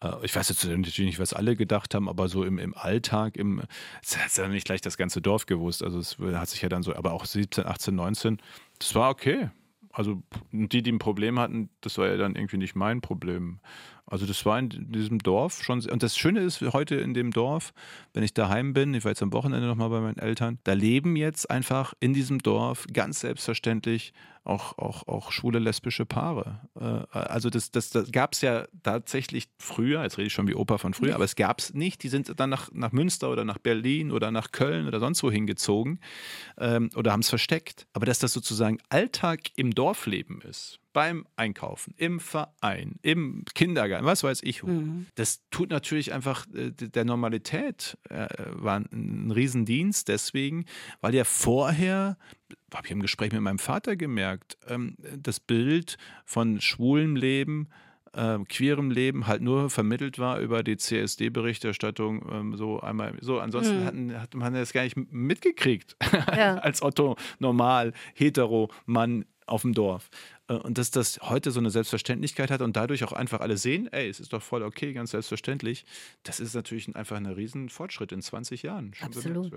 Äh, ich weiß jetzt natürlich nicht, was alle gedacht haben, aber so im, im Alltag, im, es hat ja nicht gleich das ganze Dorf gewusst. Also es hat sich ja dann so, aber auch 17, 18, 19, das war okay. Also die, die ein Problem hatten, das war ja dann irgendwie nicht mein Problem. Also das war in diesem Dorf schon. Und das Schöne ist heute in dem Dorf, wenn ich daheim bin, ich war jetzt am Wochenende nochmal bei meinen Eltern, da leben jetzt einfach in diesem Dorf ganz selbstverständlich auch, auch, auch schwule, lesbische Paare. Äh, also das, das, das gab es ja tatsächlich früher, jetzt rede ich schon wie Opa von früher, aber es gab es nicht. Die sind dann nach, nach Münster oder nach Berlin oder nach Köln oder sonst wo hingezogen ähm, oder haben es versteckt. Aber dass das sozusagen Alltag im Dorfleben ist, beim Einkaufen, im Verein, im Kindergarten, was weiß ich. Mhm. Das tut natürlich einfach äh, der Normalität, äh, war ein, ein Riesendienst deswegen, weil ja vorher, habe ich im Gespräch mit meinem Vater gemerkt, ähm, das Bild von schwulem Leben, äh, queerem Leben halt nur vermittelt war über die CSD-Berichterstattung ähm, so einmal so. Ansonsten mhm. hatten, hat man das gar nicht mitgekriegt ja. als Otto normal hetero Mann auf dem Dorf. Äh, und dass das heute so eine Selbstverständlichkeit hat und dadurch auch einfach alle sehen, ey, es ist doch voll okay, ganz selbstverständlich, das ist natürlich einfach ein riesen Fortschritt in 20 Jahren. Absolut.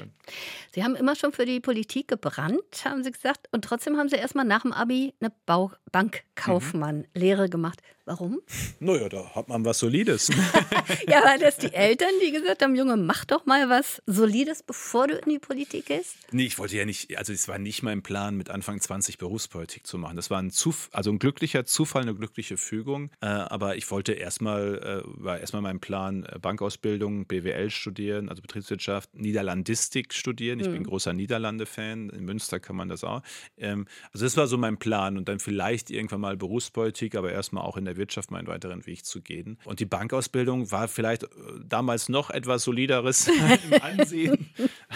Sie haben immer schon für die Politik gebrannt, haben Sie gesagt, und trotzdem haben Sie erstmal nach dem Abi eine Bau Bankkaufmann-Lehre mhm. gemacht. Warum? Naja, da hat man was Solides. ja, weil das die Eltern, die gesagt haben, Junge, mach doch mal was Solides, bevor du in die Politik gehst? Nee, ich wollte ja nicht, also es war nicht mein Plan, mit Anfang 20 Berufspolitik zu machen. Das war ein, Zuf also ein glücklicher Zufall, eine glückliche Fügung. Äh, aber ich wollte erstmal, äh, war erstmal mein Plan, äh, Bankausbildung, BWL studieren, also Betriebswirtschaft, Niederlandistik studieren. Ich mhm. bin großer Niederlande-Fan. In Münster kann man das auch. Ähm, also das war so mein Plan und dann vielleicht irgendwann mal Berufspolitik, aber erstmal auch in der Wirtschaft meinen weiteren Weg zu gehen. Und die Bankausbildung war vielleicht äh, damals noch etwas solideres im Ansehen,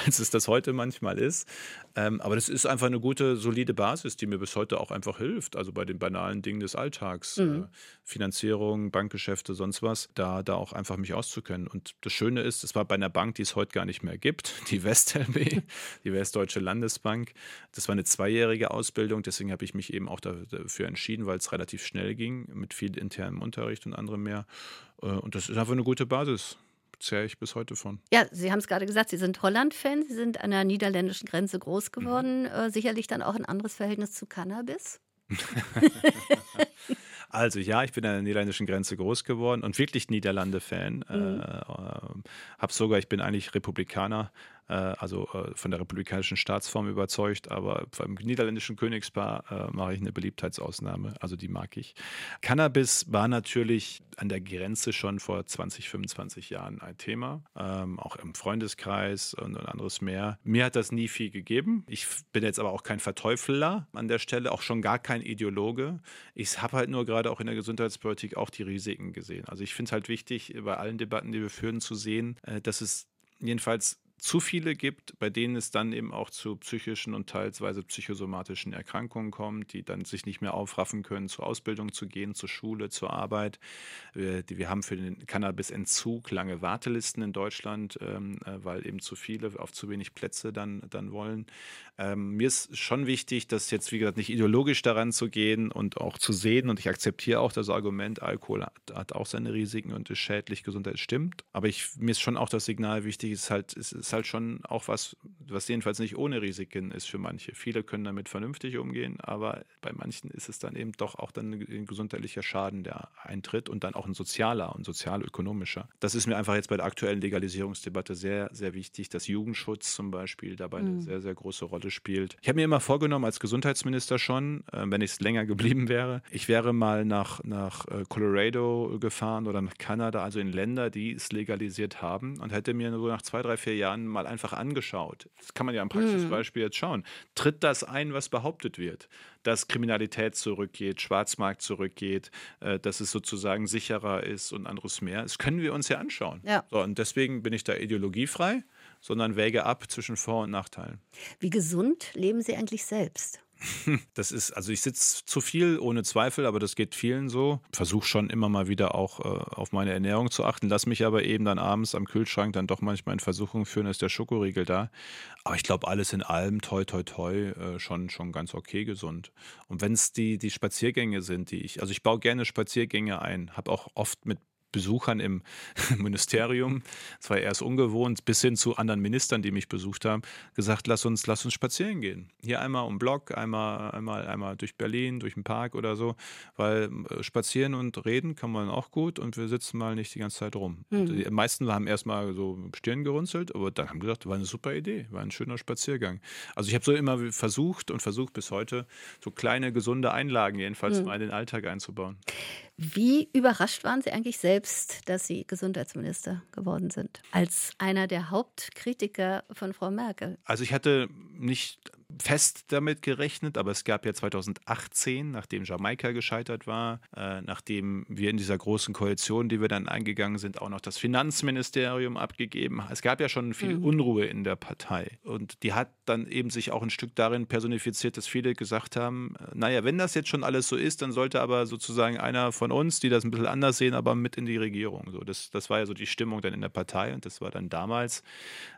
als es das heute manchmal ist. Ähm, aber das ist einfach eine gute, solide Basis, die mir bis heute auch einfach hilft. Also bei den banalen Dingen des Alltags, mhm. äh, Finanzierung, Bankgeschäfte, sonst was, da, da auch einfach mich auszukennen. Und das Schöne ist, es war bei einer Bank, die es heute gar nicht mehr gibt, die WestLB, die Westdeutsche Landesbank. Das war eine zweijährige Ausbildung, deswegen habe ich mich eben auch dafür entschieden, weil es relativ schnell ging, mit viel internem Unterricht und anderem mehr. Äh, und das ist einfach eine gute Basis zehre ich bis heute von. Ja, Sie haben es gerade gesagt, Sie sind Holland-Fan, Sie sind an der niederländischen Grenze groß geworden, mhm. äh, sicherlich dann auch ein anderes Verhältnis zu Cannabis. Also ja, ich bin an der niederländischen Grenze groß geworden und wirklich Niederlande-Fan. Mhm. Äh, äh, hab sogar, ich bin eigentlich Republikaner, also äh, von der republikanischen Staatsform überzeugt, aber beim niederländischen Königspaar äh, mache ich eine Beliebtheitsausnahme, also die mag ich. Cannabis war natürlich an der Grenze schon vor 20, 25 Jahren ein Thema, ähm, auch im Freundeskreis und, und anderes mehr. Mir hat das nie viel gegeben. Ich bin jetzt aber auch kein Verteufler an der Stelle, auch schon gar kein Ideologe. Ich habe halt nur gerade auch in der Gesundheitspolitik auch die Risiken gesehen. Also ich finde es halt wichtig, bei allen Debatten, die wir führen, zu sehen, äh, dass es jedenfalls zu viele gibt, bei denen es dann eben auch zu psychischen und teilweise psychosomatischen Erkrankungen kommt, die dann sich nicht mehr aufraffen können, zur Ausbildung zu gehen, zur Schule, zur Arbeit. Wir, haben für den Cannabisentzug lange Wartelisten in Deutschland, ähm, äh, weil eben zu viele auf zu wenig Plätze dann, dann wollen. Ähm, mir ist schon wichtig, dass jetzt, wie gesagt, nicht ideologisch daran zu gehen und auch zu sehen, und ich akzeptiere auch das Argument, Alkohol hat, hat auch seine Risiken und ist schädlich, Gesundheit stimmt. Aber ich, mir ist schon auch das Signal wichtig, ist halt, es ist ist halt schon auch was, was jedenfalls nicht ohne Risiken ist für manche. Viele können damit vernünftig umgehen, aber bei manchen ist es dann eben doch auch dann ein gesundheitlicher Schaden, der eintritt und dann auch ein sozialer und sozialökonomischer. Das ist mir einfach jetzt bei der aktuellen Legalisierungsdebatte sehr, sehr wichtig, dass Jugendschutz zum Beispiel dabei mhm. eine sehr, sehr große Rolle spielt. Ich habe mir immer vorgenommen, als Gesundheitsminister schon, äh, wenn ich es länger geblieben wäre, ich wäre mal nach, nach äh, Colorado gefahren oder nach Kanada, also in Länder, die es legalisiert haben und hätte mir so nach zwei, drei, vier Jahren mal einfach angeschaut. Das kann man ja am Praxisbeispiel mhm. jetzt schauen. Tritt das ein, was behauptet wird? Dass Kriminalität zurückgeht, Schwarzmarkt zurückgeht, äh, dass es sozusagen sicherer ist und anderes mehr. Das können wir uns ja anschauen. Ja. So, und deswegen bin ich da ideologiefrei, sondern wäge ab zwischen Vor- und Nachteilen. Wie gesund leben Sie eigentlich selbst? Das ist, also ich sitze zu viel, ohne Zweifel, aber das geht vielen so. Versuche schon immer mal wieder auch äh, auf meine Ernährung zu achten, lass mich aber eben dann abends am Kühlschrank dann doch manchmal in Versuchung führen, ist der Schokoriegel da. Aber ich glaube, alles in allem, toi, toi, toi, äh, schon, schon ganz okay gesund. Und wenn es die, die Spaziergänge sind, die ich, also ich baue gerne Spaziergänge ein, habe auch oft mit Besuchern im Ministerium, es war erst ungewohnt, bis hin zu anderen Ministern, die mich besucht haben, gesagt, lass uns, lass uns spazieren gehen. Hier einmal um Block, einmal, einmal, einmal durch Berlin, durch den Park oder so, weil äh, spazieren und reden kann man auch gut und wir sitzen mal nicht die ganze Zeit rum. Mhm. Die meisten haben erstmal so Stirn gerunzelt, aber dann haben gesagt, war eine super Idee, war ein schöner Spaziergang. Also ich habe so immer versucht und versucht bis heute, so kleine, gesunde Einlagen jedenfalls mhm. mal in den Alltag einzubauen. Wie überrascht waren Sie eigentlich selbst, dass Sie Gesundheitsminister geworden sind? Als einer der Hauptkritiker von Frau Merkel. Also ich hatte nicht fest damit gerechnet, aber es gab ja 2018, nachdem Jamaika gescheitert war, äh, nachdem wir in dieser großen Koalition, die wir dann eingegangen sind, auch noch das Finanzministerium abgegeben. Es gab ja schon viel mhm. Unruhe in der Partei und die hat dann eben sich auch ein Stück darin personifiziert, dass viele gesagt haben, äh, naja, wenn das jetzt schon alles so ist, dann sollte aber sozusagen einer von uns, die das ein bisschen anders sehen, aber mit in die Regierung. So, das, das war ja so die Stimmung dann in der Partei und das war dann damals,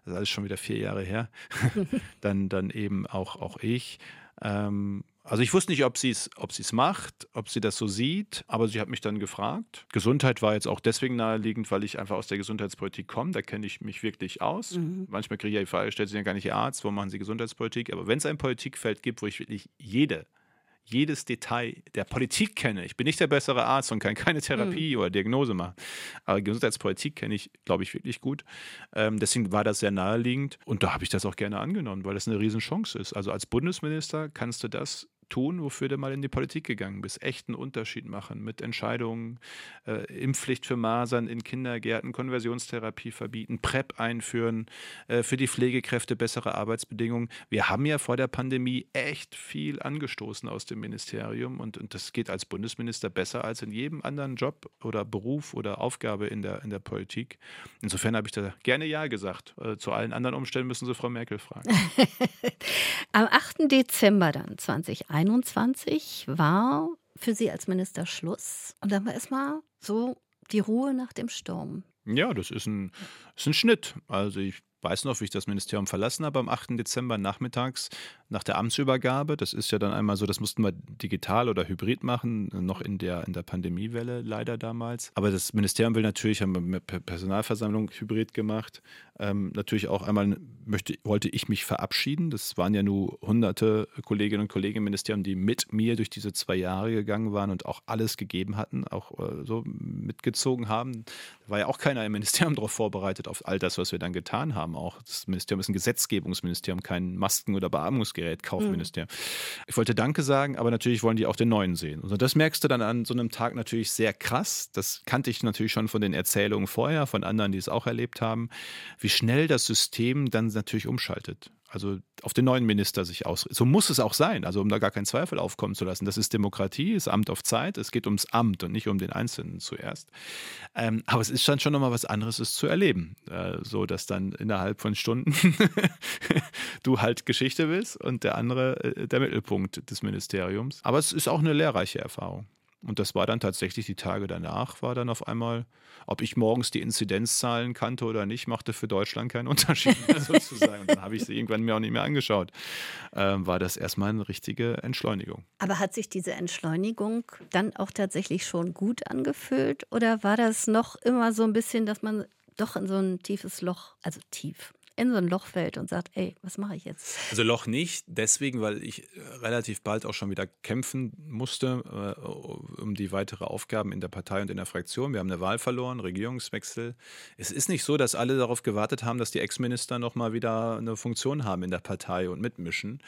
das ist alles schon wieder vier Jahre her, dann, dann eben auch, auch ich. Ähm, also ich wusste nicht, ob sie es ob macht, ob sie das so sieht, aber sie hat mich dann gefragt. Gesundheit war jetzt auch deswegen naheliegend, weil ich einfach aus der Gesundheitspolitik komme. Da kenne ich mich wirklich aus. Mhm. Manchmal kriege ich ja die Frage, stellt sie ja gar nicht Arzt, wo machen Sie Gesundheitspolitik? Aber wenn es ein Politikfeld gibt, wo ich wirklich jede jedes Detail der Politik kenne. Ich bin nicht der bessere Arzt und kann keine Therapie mhm. oder Diagnose machen. Aber Gesundheitspolitik kenne ich, glaube ich, wirklich gut. Ähm, deswegen war das sehr naheliegend. Und da habe ich das auch gerne angenommen, weil das eine Riesenchance ist. Also als Bundesminister kannst du das tun, wofür du mal in die Politik gegangen bist. Echten Unterschied machen mit Entscheidungen, äh, Impfpflicht für Masern in Kindergärten, Konversionstherapie verbieten, PrEP einführen, äh, für die Pflegekräfte bessere Arbeitsbedingungen. Wir haben ja vor der Pandemie echt viel angestoßen aus dem Ministerium und, und das geht als Bundesminister besser als in jedem anderen Job oder Beruf oder Aufgabe in der, in der Politik. Insofern habe ich da gerne Ja gesagt. Äh, zu allen anderen Umständen müssen Sie Frau Merkel fragen. Am 8. Dezember dann 2021 2021 war für Sie als Minister Schluss. Und dann war erstmal so die Ruhe nach dem Sturm. Ja, das ist ein, ist ein Schnitt. Also ich weiß noch, wie ich das Ministerium verlassen habe am 8. Dezember nachmittags nach der Amtsübergabe. Das ist ja dann einmal so, das mussten wir digital oder hybrid machen, noch in der, in der Pandemiewelle leider damals. Aber das Ministerium will natürlich, haben wir mit Personalversammlung hybrid gemacht. Ähm, natürlich auch einmal möchte, wollte ich mich verabschieden. Das waren ja nur hunderte Kolleginnen und Kollegen im Ministerium, die mit mir durch diese zwei Jahre gegangen waren und auch alles gegeben hatten, auch äh, so mitgezogen haben. Da war ja auch keiner im Ministerium darauf vorbereitet, auf all das, was wir dann getan haben. Auch das Ministerium ist ein Gesetzgebungsministerium, kein Masken- oder Beatmungs Gerät-Kaufministerium. Mhm. Ich wollte Danke sagen, aber natürlich wollen die auch den neuen sehen. Und das merkst du dann an so einem Tag natürlich sehr krass. Das kannte ich natürlich schon von den Erzählungen vorher, von anderen, die es auch erlebt haben, wie schnell das System dann natürlich umschaltet also auf den neuen Minister sich ausrichten. So muss es auch sein, also um da gar keinen Zweifel aufkommen zu lassen. Das ist Demokratie, ist Amt auf Zeit, es geht ums Amt und nicht um den Einzelnen zuerst. Ähm, aber es ist dann schon nochmal was anderes, es zu erleben. Äh, so, dass dann innerhalb von Stunden du halt Geschichte willst und der andere äh, der Mittelpunkt des Ministeriums. Aber es ist auch eine lehrreiche Erfahrung. Und das war dann tatsächlich die Tage danach, war dann auf einmal, ob ich morgens die Inzidenzzahlen kannte oder nicht, machte für Deutschland keinen Unterschied mehr sozusagen. Und dann habe ich sie irgendwann mir auch nicht mehr angeschaut. Ähm, war das erstmal eine richtige Entschleunigung. Aber hat sich diese Entschleunigung dann auch tatsächlich schon gut angefühlt? Oder war das noch immer so ein bisschen, dass man doch in so ein tiefes Loch, also tief, in so ein Loch fällt und sagt, ey, was mache ich jetzt? Also Loch nicht, deswegen, weil ich relativ bald auch schon wieder kämpfen musste äh, um die weitere Aufgaben in der Partei und in der Fraktion. Wir haben eine Wahl verloren, Regierungswechsel. Es ist nicht so, dass alle darauf gewartet haben, dass die Ex-Minister nochmal wieder eine Funktion haben in der Partei und mitmischen.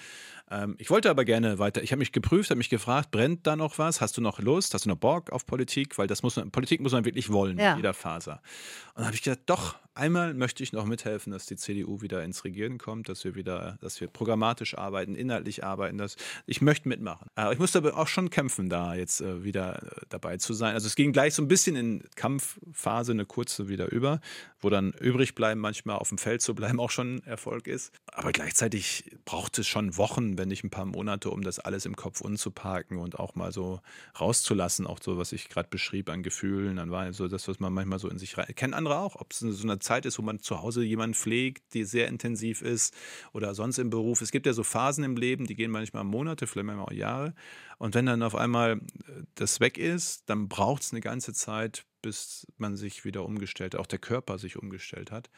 Ähm, ich wollte aber gerne weiter. Ich habe mich geprüft, habe mich gefragt, brennt da noch was? Hast du noch Lust? Hast du noch Bock auf Politik? Weil das muss man, Politik muss man wirklich wollen, ja. in jeder Faser. Und dann habe ich gedacht, doch, einmal möchte ich noch mithelfen, dass die CDU wieder ins Regieren kommt, dass wir wieder, dass wir programmatisch arbeiten, inhaltlich arbeiten. Dass ich möchte mitmachen. Aber ich musste aber auch schon kämpfen, da jetzt äh, wieder äh, dabei zu sein. Also es ging gleich so ein bisschen in Kampfphase, eine kurze wieder über, wo dann übrig bleiben, manchmal auf dem Feld zu bleiben, auch schon Erfolg ist. Aber gleichzeitig braucht es schon Wochen, wenn nicht ein paar Monate, um das alles im Kopf unzuparken und auch mal so rauszulassen, auch so, was ich gerade beschrieb an Gefühlen. Dann war so das, was man manchmal so in sich rein. Kennen andere auch, ob es so eine Zeit ist, wo man zu Hause jemanden pflegt, die sehr intensiv ist oder sonst im Beruf. Es gibt ja so Phasen im Leben, die gehen manchmal Monate, vielleicht manchmal auch Jahre. Und wenn dann auf einmal äh, das weg ist, dann braucht es eine ganze Zeit, bis man sich wieder umgestellt, auch der Körper sich umgestellt hat.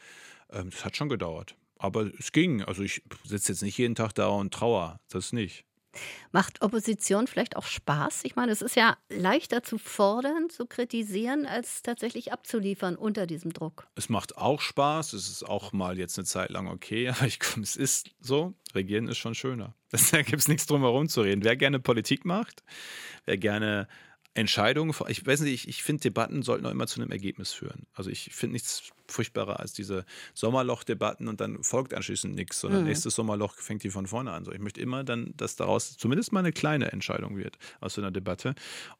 Ähm, das hat schon gedauert. Aber es ging. Also ich sitze jetzt nicht jeden Tag da und trauer. Das nicht. Macht Opposition vielleicht auch Spaß? Ich meine, es ist ja leichter zu fordern, zu kritisieren, als tatsächlich abzuliefern unter diesem Druck. Es macht auch Spaß. Es ist auch mal jetzt eine Zeit lang okay, aber ich, es ist so. Regieren ist schon schöner. Da gibt es nichts drum herum zu reden. Wer gerne Politik macht, wer gerne Entscheidungen, ich weiß nicht, ich, ich finde, Debatten sollten auch immer zu einem Ergebnis führen. Also ich finde nichts furchtbarer als diese Sommerloch-Debatten und dann folgt anschließend nichts, sondern mhm. nächstes Sommerloch fängt die von vorne an. So, ich möchte immer dann, dass daraus zumindest mal eine kleine Entscheidung wird aus so einer Debatte.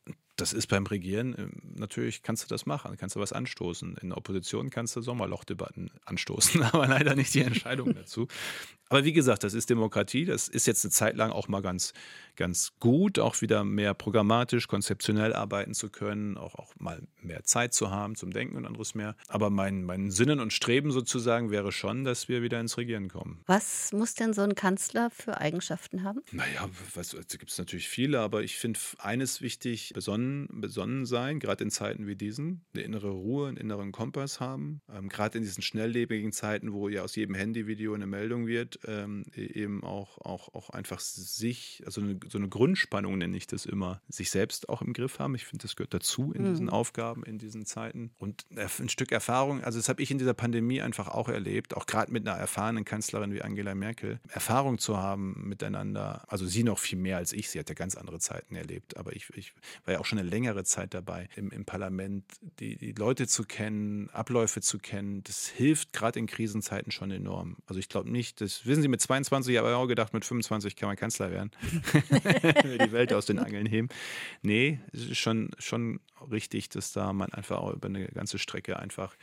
Und das ist beim Regieren, ähm, natürlich kannst du das machen, kannst du was anstoßen. In der Opposition kannst du Sommerlochdebatten anstoßen, aber leider nicht die Entscheidung dazu. Aber wie gesagt, das ist Demokratie, das ist jetzt eine Zeit lang auch mal ganz, ganz gut, auch wieder mehr programmatisch, konzeptionell arbeiten zu können, auch, auch mal mehr Zeit zu haben zum Denken und anderes mehr. Aber mein, mein Sinnen und Streben sozusagen wäre schon, dass wir wieder ins Regieren kommen. Was muss denn so ein Kanzler für Eigenschaften haben? Naja, was, da gibt es natürlich viele, aber ich finde eines wichtig, besonnen, besonnen sein, gerade in Zeiten wie diesen, eine innere Ruhe, einen inneren Kompass haben. Ähm, gerade in diesen schnelllebigen Zeiten, wo ja aus jedem Handyvideo eine Meldung wird, ähm, e-, eben auch, auch, auch einfach sich, also eine, so eine Grundspannung nenne ich das immer, sich selbst auch im Griff haben. Ich finde, das gehört dazu in mhm. diesen Aufgaben, in diesen Zeiten. Und ein Stück Erfahrung, also das habe ich in dieser Pandemie einfach auch erlebt, auch gerade mit einer erfahrenen Kanzlerin wie Angela Merkel, Erfahrung zu haben miteinander, also sie noch viel mehr als ich, sie hat ja ganz andere Zeiten erlebt, aber ich, ich war ja auch schon eine längere Zeit dabei im, im Parlament, die, die Leute zu kennen, Abläufe zu kennen, das hilft gerade in Krisenzeiten schon enorm. Also ich glaube nicht, das wissen Sie, mit 22 habe ich auch gedacht, mit 25 kann man Kanzler werden. die Welt aus den Angeln heben. Nee, es ist schon, schon richtig, dass da man einfach auch über eine ganze Strecke einfach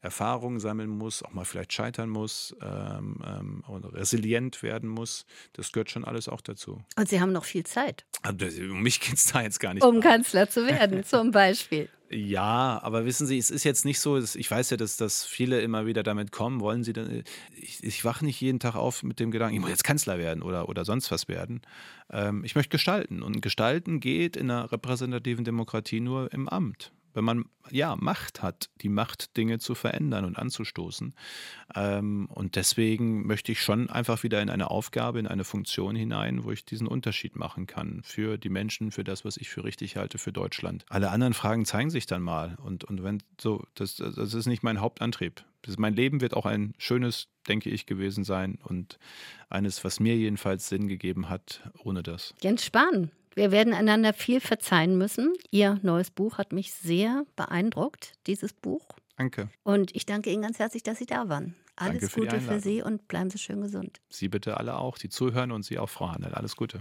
Erfahrungen sammeln muss, auch mal vielleicht scheitern muss ähm, ähm, und resilient werden muss. Das gehört schon alles auch dazu. Und Sie haben noch viel Zeit. Also, um mich geht es da jetzt gar nicht. Um Kanzler zu werden, zum Beispiel. Ja, aber wissen Sie, es ist jetzt nicht so, ich weiß ja, dass, dass viele immer wieder damit kommen, wollen Sie denn, ich, ich wache nicht jeden Tag auf mit dem Gedanken, ich muss jetzt Kanzler werden oder, oder sonst was werden. Ähm, ich möchte gestalten und gestalten geht in einer repräsentativen Demokratie nur im Amt wenn man ja Macht hat, die Macht, Dinge zu verändern und anzustoßen. Ähm, und deswegen möchte ich schon einfach wieder in eine Aufgabe, in eine Funktion hinein, wo ich diesen Unterschied machen kann für die Menschen, für das, was ich für richtig halte, für Deutschland. Alle anderen Fragen zeigen sich dann mal. Und, und wenn so, das, das ist nicht mein Hauptantrieb. Mein Leben wird auch ein schönes, denke ich, gewesen sein und eines, was mir jedenfalls Sinn gegeben hat, ohne das. Jens Spahn, wir werden einander viel verzeihen müssen. Ihr neues Buch hat mich sehr beeindruckt, dieses Buch. Danke. Und ich danke Ihnen ganz herzlich, dass Sie da waren. Alles für Gute für Sie und bleiben Sie schön gesund. Sie bitte alle auch, die zuhören und Sie auch, Frau Handel. Alles Gute.